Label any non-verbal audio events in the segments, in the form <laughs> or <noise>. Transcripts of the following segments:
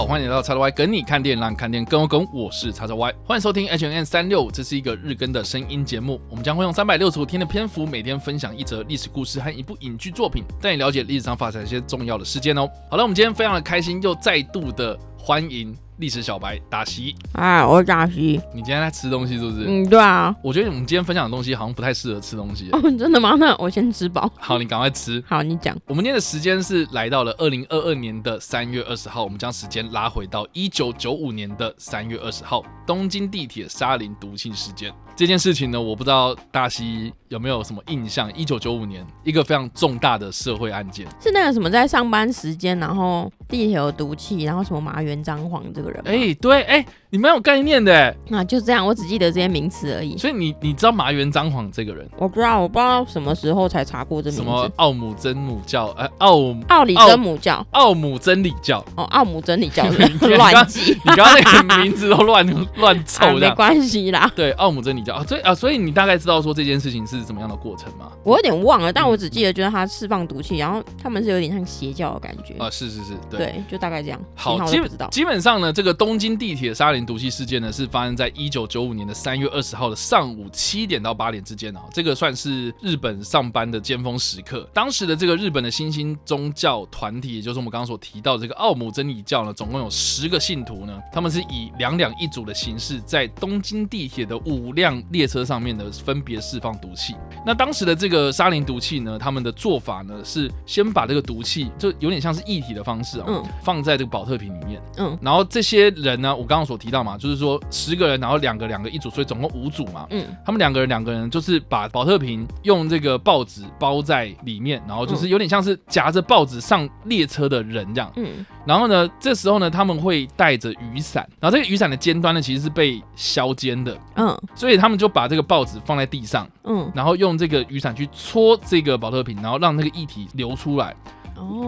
好，欢迎来到叉叉 Y 跟你看电影，让看电影更有梗。我是叉叉 Y，欢迎收听 H N N 三六，这是一个日更的声音节目。我们将会用三百六十五天的篇幅，每天分享一则历史故事和一部影剧作品，带你了解历史上发生一些重要的事件哦。好了，我们今天非常的开心，又再度的欢迎历史小白达西。哎，我是大西。你今天在吃东西是不是？嗯，对啊。我觉得我们今天分享的东西好像不太适合吃东西。哦，真的吗？那我先吃饱。好，你赶快吃。好，你讲。我们今天的时间是来到了二零二二年的三月二十号，我们将时间拉回到一九九五年的三月二十号，东京地铁沙林毒气事件。这件事情呢，我不知道大西有没有什么印象？一九九五年，一个非常重大的社会案件，是那个什么在上班时间，然后地铁有毒气，然后什么麻原彰晃这个人。哎，对，哎，你蛮有概念的。那就这样，我只记得这些名词而已。所以你你知道麻原张晃这个人？我不知道，我不知道什么时候才查过这名字。什么奥姆真母教？哎，奥奥里真母教？奥姆真理教？哦，奥姆真理教。<laughs> 乱记，你刚刚那个名字都乱 <laughs> 乱凑的。没关系啦。对，奥姆真理教啊，所以啊，所以你。大概知道说这件事情是怎么样的过程吗？我有点忘了，但我只记得就是他释放毒气，然后他们是有点像邪教的感觉啊，是是是，对，就大概这样。好，基本基本上呢，这个东京地铁沙林毒气事件呢，是发生在一九九五年的三月二十号的上午七点到八点之间啊，这个算是日本上班的尖峰时刻。当时的这个日本的新兴宗教团体，也就是我们刚刚所提到这个奥姆真理教呢，总共有十个信徒呢，他们是以两两一组的形式，在东京地铁的五辆列车上面呢。分别释放毒气。那当时的这个沙林毒气呢，他们的做法呢是先把这个毒气，就有点像是液体的方式啊，放在这个保特瓶里面。嗯，然后这些人呢，我刚刚所提到嘛，就是说十个人，然后两个两个一组，所以总共五组嘛。嗯，他们两个人两个人就是把保特瓶用这个报纸包在里面，然后就是有点像是夹着报纸上列车的人这样。嗯，然后呢，这时候呢，他们会带着雨伞，然后这个雨伞的尖端呢其实是被削尖的。嗯，所以他们就把这个报纸。放在地上，嗯，然后用这个雨伞去搓这个保特瓶，然后让那个液体流出来。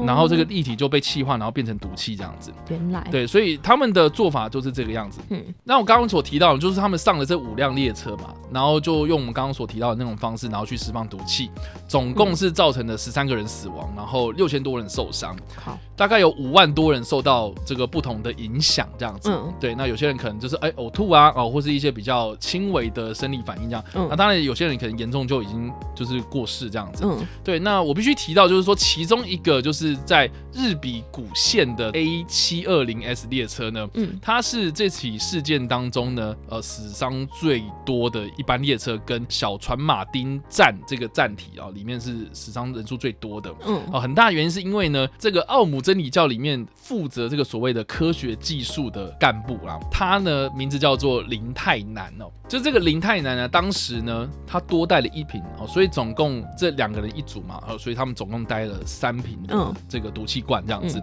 然后这个液体就被气化，然后变成毒气这样子。原来对，所以他们的做法就是这个样子。嗯，那我刚刚所提到的，就是他们上了这五辆列车嘛，然后就用我们刚刚所提到的那种方式，然后去释放毒气，总共是造成了十三个人死亡，然后六千多人受伤。好，大概有五万多人受到这个不同的影响这样子。嗯，对，那有些人可能就是哎呕吐啊，哦，或是一些比较轻微的生理反应这样。嗯，那当然有些人可能严重就已经就是过世这样子。嗯，对，那我必须提到就是说其中一个就是在日比谷线的 A 七二零 S 列车呢，嗯，它是这起事件当中呢，呃，死伤最多的一班列车，跟小船马丁站这个站体啊，里面是死伤人数最多的，嗯，啊，很大原因是因为呢，这个奥姆真理教里面负责这个所谓的科学技术的干部啊，他呢名字叫做林泰南哦，就这个林泰南呢，当时呢，他多带了一瓶哦，所以总共这两个人一组嘛，哦，所以他们总共带了三瓶，嗯。这个毒气罐这样子，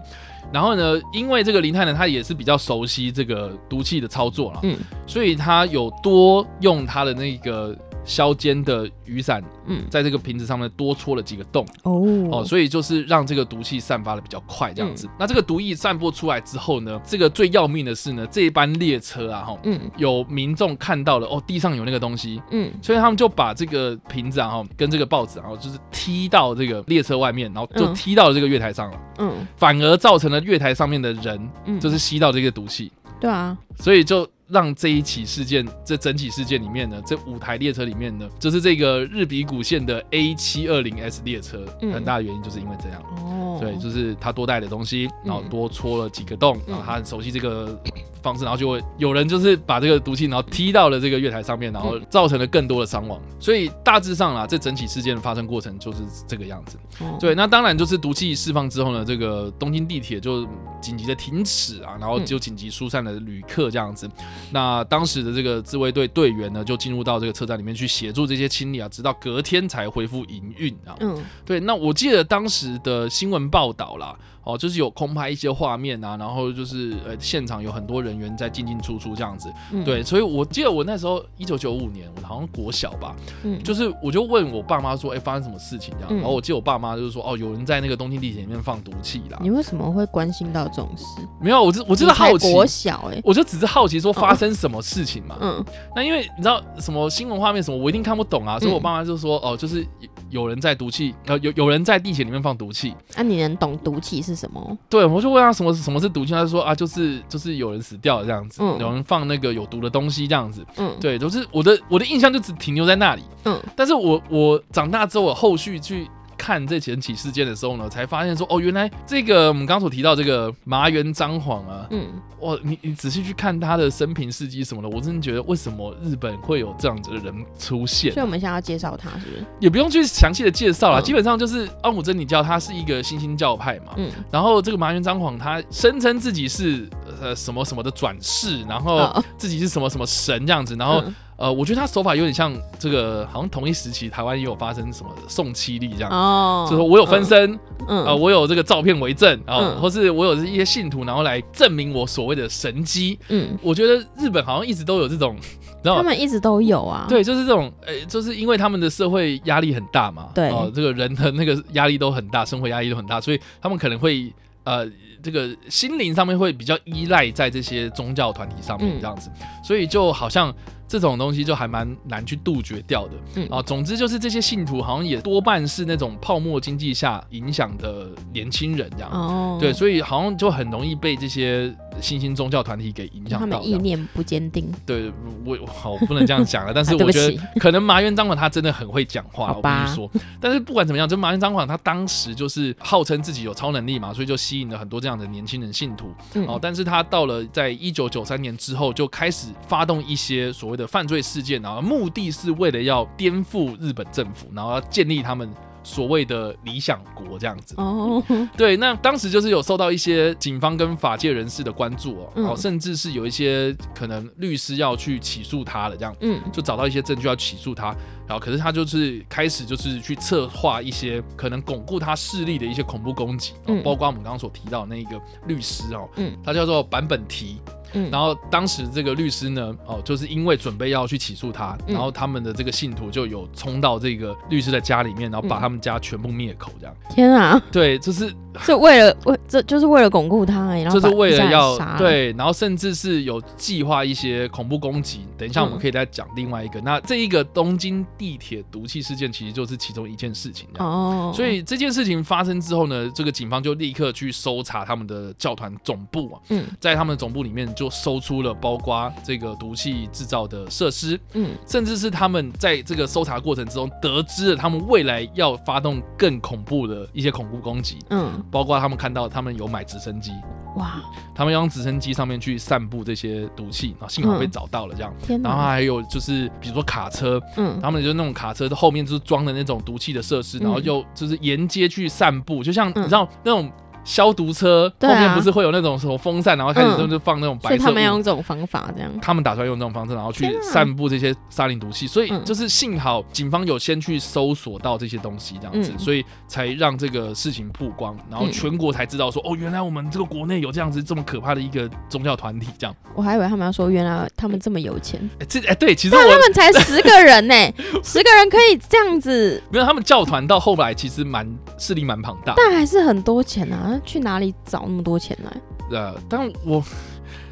然后呢，因为这个林泰呢，他也是比较熟悉这个毒气的操作了，嗯，所以他有多用他的那个。削尖的雨伞，嗯，在这个瓶子上面多戳了几个洞，哦。哦，所以就是让这个毒气散发的比较快，这样子。那这个毒液散播出来之后呢，这个最要命的是呢，这一班列车啊，哈，嗯，有民众看到了，哦，地上有那个东西，嗯，所以他们就把这个瓶子啊，哈，跟这个报纸，然后就是踢到这个列车外面，然后就踢到了这个月台上了，嗯，反而造成了月台上面的人，嗯，就是吸到这个毒气，对啊，所以就。让这一起事件，这整起事件里面呢，这五台列车里面呢，就是这个日比谷线的 A 七二零 S 列车，很大的原因就是因为这样。哦，对，就是他多带的东西，然后多戳了几个洞，然后他很熟悉这个。方式，然后就会有人就是把这个毒气，然后踢到了这个月台上面，然后造成了更多的伤亡。所以大致上啊，这整起事件的发生过程就是这个样子。对，那当然就是毒气释放之后呢，这个东京地铁就紧急的停止啊，然后就紧急疏散了旅客这样子。那当时的这个自卫队队员呢，就进入到这个车站里面去协助这些清理啊，直到隔天才恢复营运啊。嗯，对。那我记得当时的新闻报道啦。哦，就是有空拍一些画面啊，然后就是呃，现场有很多人员在进进出出这样子，对，所以我记得我那时候一九九五年，我好像国小吧，嗯，就是我就问我爸妈说，哎，发生什么事情？这样，然后我记得我爸妈就是说，哦，有人在那个东京地铁里面放毒气啦。你为什么会关心到这种事？没有，我就我就是好奇，国小哎，我就只是好奇说发生什么事情嘛，嗯，那因为你知道什么新闻画面什么，我一定看不懂啊，所以我爸妈就说，哦，就是有人在毒气，呃，有有人在地铁里面放毒气。那你能懂毒气是什么？对，我就问他什么什么是毒气，他就说啊，就是就是有人死掉了这样子，有人放那个有毒的东西这样子。嗯，对，都是我的我的印象就只停留在那里。嗯，但是我我长大之后，我后续去。看这前起事件的时候呢，才发现说哦，原来这个我们刚所提到这个麻原彰晃啊，嗯，哇，你你仔细去看他的生平事迹什么的，我真的觉得为什么日本会有这样子的人出现？所以我们现在要介绍他，是不是？也不用去详细的介绍了，基本上就是奥姆真理教，他是一个新兴教派嘛，嗯，然后这个麻原彰晃他声称自己是呃什么什么的转世，然后自己是什么什么神这样子，然后。呃，我觉得他手法有点像这个，好像同一时期台湾也有发生什么宋七力这样，哦，就说我有分身，嗯，呃，我有这个照片为证，啊，或是我有一些信徒，然后来证明我所谓的神机，嗯，我觉得日本好像一直都有这种，他们一直都有啊，对，就是这种，呃，就是因为他们的社会压力很大嘛，对，哦，这个人的那个压力都很大，生活压力都很大，所以他们可能会，呃，这个心灵上面会比较依赖在这些宗教团体上面这样子，所以就好像。这种东西就还蛮难去杜绝掉的，嗯啊，总之就是这些信徒好像也多半是那种泡沫经济下影响的年轻人这样，哦，对，所以好像就很容易被这些新兴宗教团体给影响到。他们意念不坚定。对，我好不能这样讲了，但是我觉得可能麻原彰晃他真的很会讲话，我跟你说。但是不管怎么样，就麻原彰晃他当时就是号称自己有超能力嘛，所以就吸引了很多这样的年轻人信徒。哦，但是他到了在一九九三年之后，就开始发动一些所谓的。犯罪事件，然后目的是为了要颠覆日本政府，然后要建立他们。所谓的理想国这样子。哦，对，那当时就是有受到一些警方跟法界人士的关注哦，哦，甚至是有一些可能律师要去起诉他了这样，嗯，就找到一些证据要起诉他，然后可是他就是开始就是去策划一些可能巩固他势力的一些恐怖攻击，嗯，包括我们刚刚所提到那一个律师哦，嗯，他叫做坂本提，嗯，然后当时这个律师呢，哦，就是因为准备要去起诉他，然后他们的这个信徒就有冲到这个律师的家里面，然后把他。们家全部灭口，这样天啊！对，就是 <laughs> 是为了为这就是为了巩固他，然后就是为了要对，然后甚至是有计划一些恐怖攻击。等一下我们可以再讲另外一个。那这一个东京地铁毒气事件其实就是其中一件事情哦。所以这件事情发生之后呢，这个警方就立刻去搜查他们的教团总部啊。嗯，在他们的总部里面就搜出了包括这个毒气制造的设施。嗯，甚至是他们在这个搜查过程之中得知了他们未来要。发动更恐怖的一些恐怖攻击，嗯，包括他们看到他们有买直升机，哇，他们要用直升机上面去散布这些毒气，然后幸好被找到了这样，然后还有就是比如说卡车，嗯，他们就那种卡车的后面就是装的那种毒气的设施，然后又就是沿街去散布，就像你知道那种。消毒车后面不是会有那种什么风扇，然后开始就放那种白色。他们用这种方法这样。他们打算用这种方式，然后去散布这些沙林毒气。所以就是幸好警方有先去搜索到这些东西，这样子，所以才让这个事情曝光，然后全国才知道说，哦，原来我们这个国内有这样子这么可怕的一个宗教团体。这样，我还以为他们要说，原来他们这么有钱。<laughs> 哎，这哎对，其实他们才十个人呢，<laughs> 十个人可以这样子。没有，他们教团到后来其实蛮势力蛮庞大，但还是很多钱啊，去哪里？找那么多钱来？呃，但我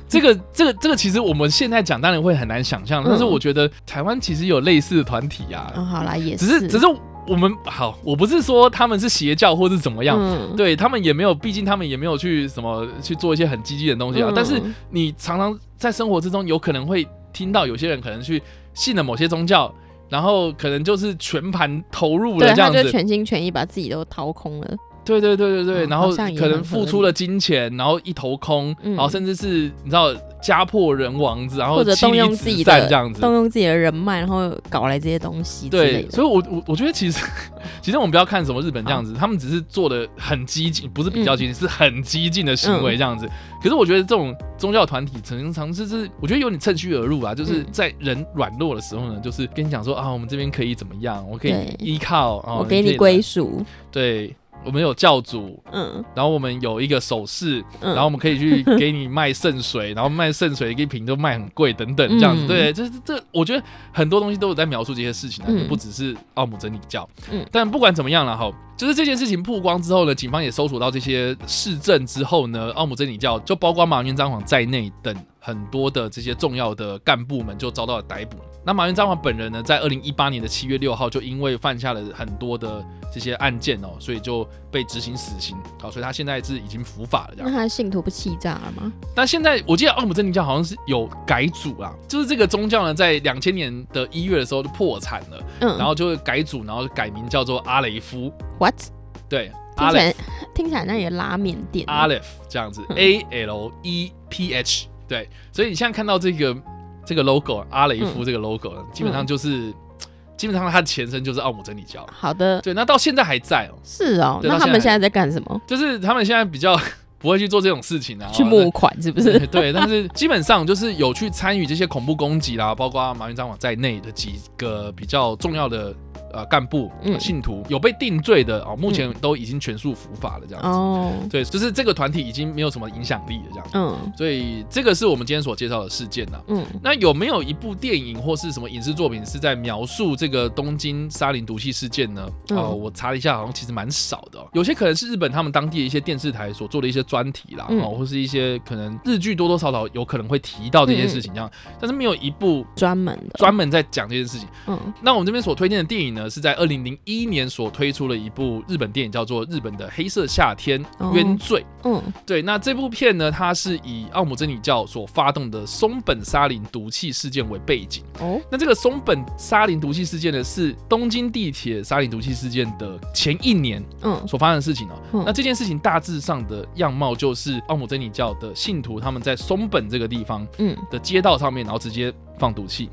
这个这个这个，<laughs> 其实我们现在讲当然会很难想象，但是我觉得台湾其实有类似的团体啊。嗯，好啦，也是，只是只是我们好，我不是说他们是邪教或是怎么样，对他们也没有，毕竟他们也没有去什么去做一些很激进的东西啊。但是你常常在生活之中有可能会听到有些人可能去信了某些宗教，然后可能就是全盘投入了这样子，全心全意把自己都掏空了。对对对对对，然后可能付出了金钱，然后一头空，然后甚至是你知道家破人亡，然后或者动用自己的这样子，动用自己的人脉，然后搞来这些东西。对，所以我我我觉得其实其实我们不要看什么日本这样子，他们只是做的很激进，不是比较激进，是很激进的行为这样子。可是我觉得这种宗教团体常常是是，我觉得有点趁虚而入啊，就是在人软弱的时候呢，就是跟你讲说啊，我们这边可以怎么样，我可以依靠，我给你归属，对。我们有教主，嗯，然后我们有一个手势，然后我们可以去给你卖圣水，然后卖圣水一瓶都卖很贵等等这样子，对，就是这，我觉得很多东西都有在描述这些事情啊，不只是奥姆真理教，嗯，但不管怎么样了哈，就是这件事情曝光之后呢，警方也搜索到这些市政之后呢，奥姆真理教就包括马云、张晃在内等很多的这些重要的干部们就遭到了逮捕。那马云张王本人呢，在二零一八年的七月六号，就因为犯下了很多的这些案件哦，所以就被执行死刑。好，所以他现在是已经伏法了。这样，那他的信徒不气炸了吗？但现在我记得奥姆真理教好像是有改组啦，就是这个宗教呢，在两千年的一月的时候就破产了，嗯，然后就改组，然后改名叫做阿雷夫。What？对，听起来听起来那也拉面店。阿雷夫这样子，A L E P H。对，所以你现在看到这个。这个 logo 阿雷夫这个 logo 基本上就是，基本上它的前身就是奥姆真理教。好的，对，那到现在还在哦。是哦，那他们现在在干什么？就是他们现在比较 <laughs> 不会去做这种事情啊，去募款是不是？<laughs> 对，但是基本上就是有去参与这些恐怖攻击啦，包括马云张网在内的几个比较重要的。呃，干部、信徒有被定罪的哦，目前都已经全数伏法了，这样子。哦，对，就是这个团体已经没有什么影响力了，这样。嗯，所以这个是我们今天所介绍的事件呐。嗯，那有没有一部电影或是什么影视作品是在描述这个东京沙林毒气事件呢？哦，我查了一下，好像其实蛮少的。有些可能是日本他们当地的一些电视台所做的一些专题啦，哦，或是一些可能日剧多多少少有可能会提到这件事情这样，但是没有一部专门的专门在讲这件事情。嗯，那我们这边所推荐的电影呢？是在二零零一年所推出了一部日本电影，叫做《日本的黑色夏天冤罪》。嗯，对，那这部片呢，它是以奥姆真理教所发动的松本沙林毒气事件为背景。哦，那这个松本沙林毒气事件呢，是东京地铁沙林毒气事件的前一年，嗯，所发生的事情哦。那这件事情大致上的样貌就是奥姆真理教的信徒他们在松本这个地方，嗯，的街道上面，然后直接放毒气。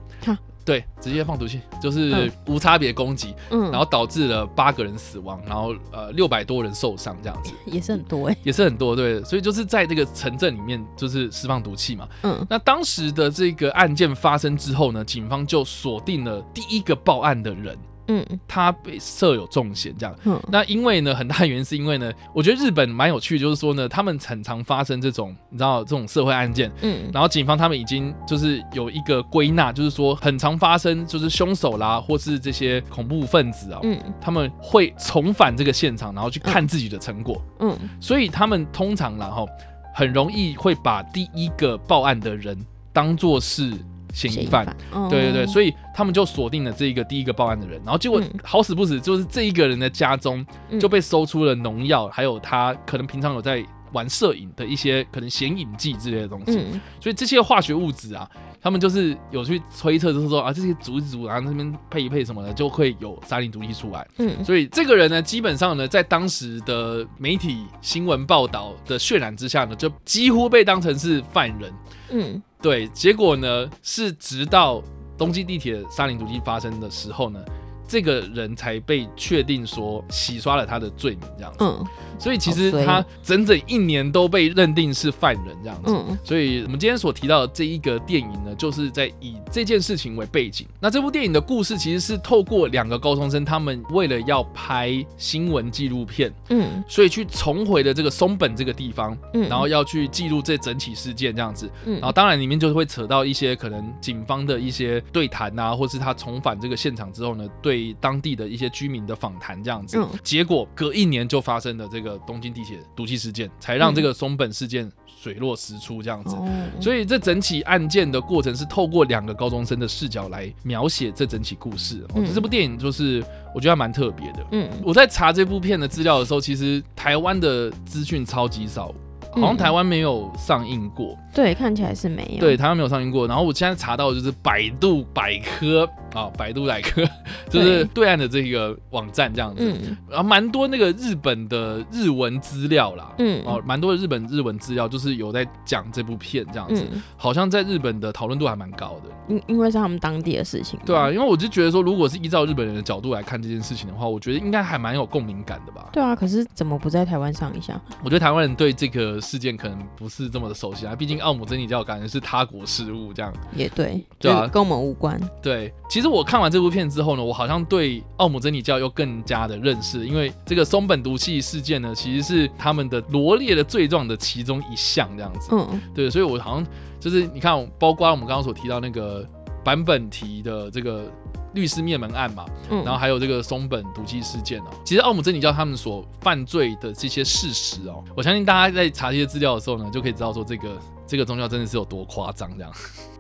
对，直接放毒气，就是无差别攻击，嗯，然后导致了八个人死亡，然后呃六百多人受伤，这样子也是很多哎，也是很多，对，所以就是在这个城镇里面，就是释放毒气嘛，嗯，那当时的这个案件发生之后呢，警方就锁定了第一个报案的人。嗯，他被设有重嫌这样。嗯，那因为呢，很大原因是因为呢，我觉得日本蛮有趣，就是说呢，他们很常发生这种，你知道这种社会案件。嗯，然后警方他们已经就是有一个归纳，就是说很常发生，就是凶手啦，或是这些恐怖分子啊，嗯，他们会重返这个现场，然后去看自己的成果。嗯，所以他们通常然后很容易会把第一个报案的人当做是。嫌疑犯，对对对，所以他们就锁定了这一个第一个报案的人，然后结果好死不死，就是这一个人的家中就被搜出了农药，还有他可能平常有在玩摄影的一些可能显影剂之类的东西，所以这些化学物质啊，他们就是有去推测，就是说啊，这些煮一煮，然后那边配一配什么的，就会有沙林毒气出来。嗯，所以这个人呢，基本上呢，在当时的媒体新闻报道的渲染之下呢，就几乎被当成是犯人。嗯。对，结果呢是直到东京地铁沙林毒气发生的时候呢，这个人才被确定说洗刷了他的罪名，这样子。所以其实他整整一年都被认定是犯人这样子，所以我们今天所提到的这一个电影呢，就是在以这件事情为背景。那这部电影的故事其实是透过两个高中生，他们为了要拍新闻纪录片，嗯，所以去重回了这个松本这个地方，嗯，然后要去记录这整起事件这样子，嗯，然后当然里面就会扯到一些可能警方的一些对谈啊，或是他重返这个现场之后呢，对当地的一些居民的访谈这样子，结果隔一年就发生了这个。个东京地铁毒气事件，才让这个松本事件水落石出这样子。所以这整起案件的过程是透过两个高中生的视角来描写这整起故事。这部电影就是我觉得蛮特别的。嗯，我在查这部片的资料的时候，其实台湾的资讯超级少。好像台湾没有上映过，对，看起来是没有。对，台湾没有上映过。然后我现在查到就是百度百科啊，百度百科 <laughs> 就是对岸的这个网站这样子，然后蛮多那个日本的日文资料啦，嗯，哦，蛮多的日本日文资料，就是有在讲这部片这样子，好像在日本的讨论度还蛮高的。因因为是他们当地的事情。对啊，因为我就觉得说，如果是依照日本人的角度来看这件事情的话，我觉得应该还蛮有共鸣感的吧。对啊，可是怎么不在台湾上一下？我觉得台湾人对这个。事件可能不是这么的熟悉啊，毕竟奥姆真理教感觉是他国事务这样，也对，对啊，跟我们无关。对，其实我看完这部片之后呢，我好像对奥姆真理教又更加的认识，因为这个松本毒气事件呢，其实是他们的罗列的罪状的其中一项这样子。嗯，对，所以我好像就是你看，包括我们刚刚所提到那个版本题的这个。律师灭门案嘛，然后还有这个松本毒气事件哦。其实奥姆真理教他们所犯罪的这些事实哦，我相信大家在查这些资料的时候呢，就可以知道说这个这个宗教真的是有多夸张这样。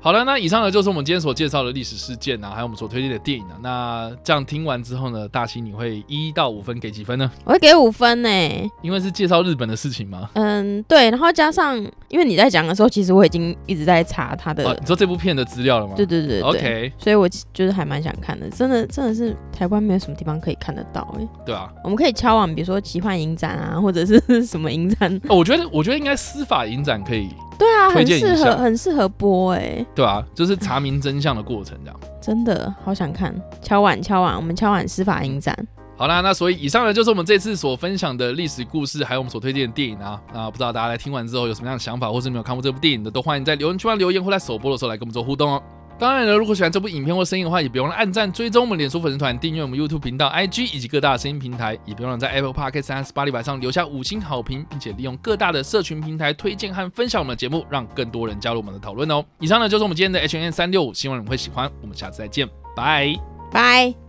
好了，那以上呢就是我们今天所介绍的历史事件啊，还有我们所推荐的电影啊。那这样听完之后呢，大西你会一到五分给几分呢？我会给五分呢，因为是介绍日本的事情吗？嗯，对。然后加上，因为你在讲的时候，其实我已经一直在查他的，你说这部片的资料了吗？对对对，OK。所以我觉得还蛮想看的，真的真的是台湾没有什么地方可以看得到哎。对啊，我们可以敲往比如说奇幻影展啊，或者是什么影展。我觉得我觉得应该司法影展可以。对啊，很适合很适合播哎。对啊，就是查明真相的过程这样。<laughs> 真的好想看，敲碗敲碗，我们敲碗司法影展。好啦，那所以以上呢就是我们这次所分享的历史故事，还有我们所推荐的电影啊。那不知道大家在听完之后有什么样的想法，或是没有看过这部电影的，都欢迎在留言区留言，或在首播的时候来跟我们做互动哦。当然了，如果喜欢这部影片或声音的话，也别忘了按赞、追踪我们脸书粉丝团、订阅我们 YouTube 频道、IG 以及各大声音平台，也别忘了在 Apple Podcast 和 Spotify 上留下五星好评，并且利用各大的社群平台推荐和分享我们的节目，让更多人加入我们的讨论哦。以上呢就是我们今天的 H N 三六五，希望你们会喜欢。我们下次再见，拜拜。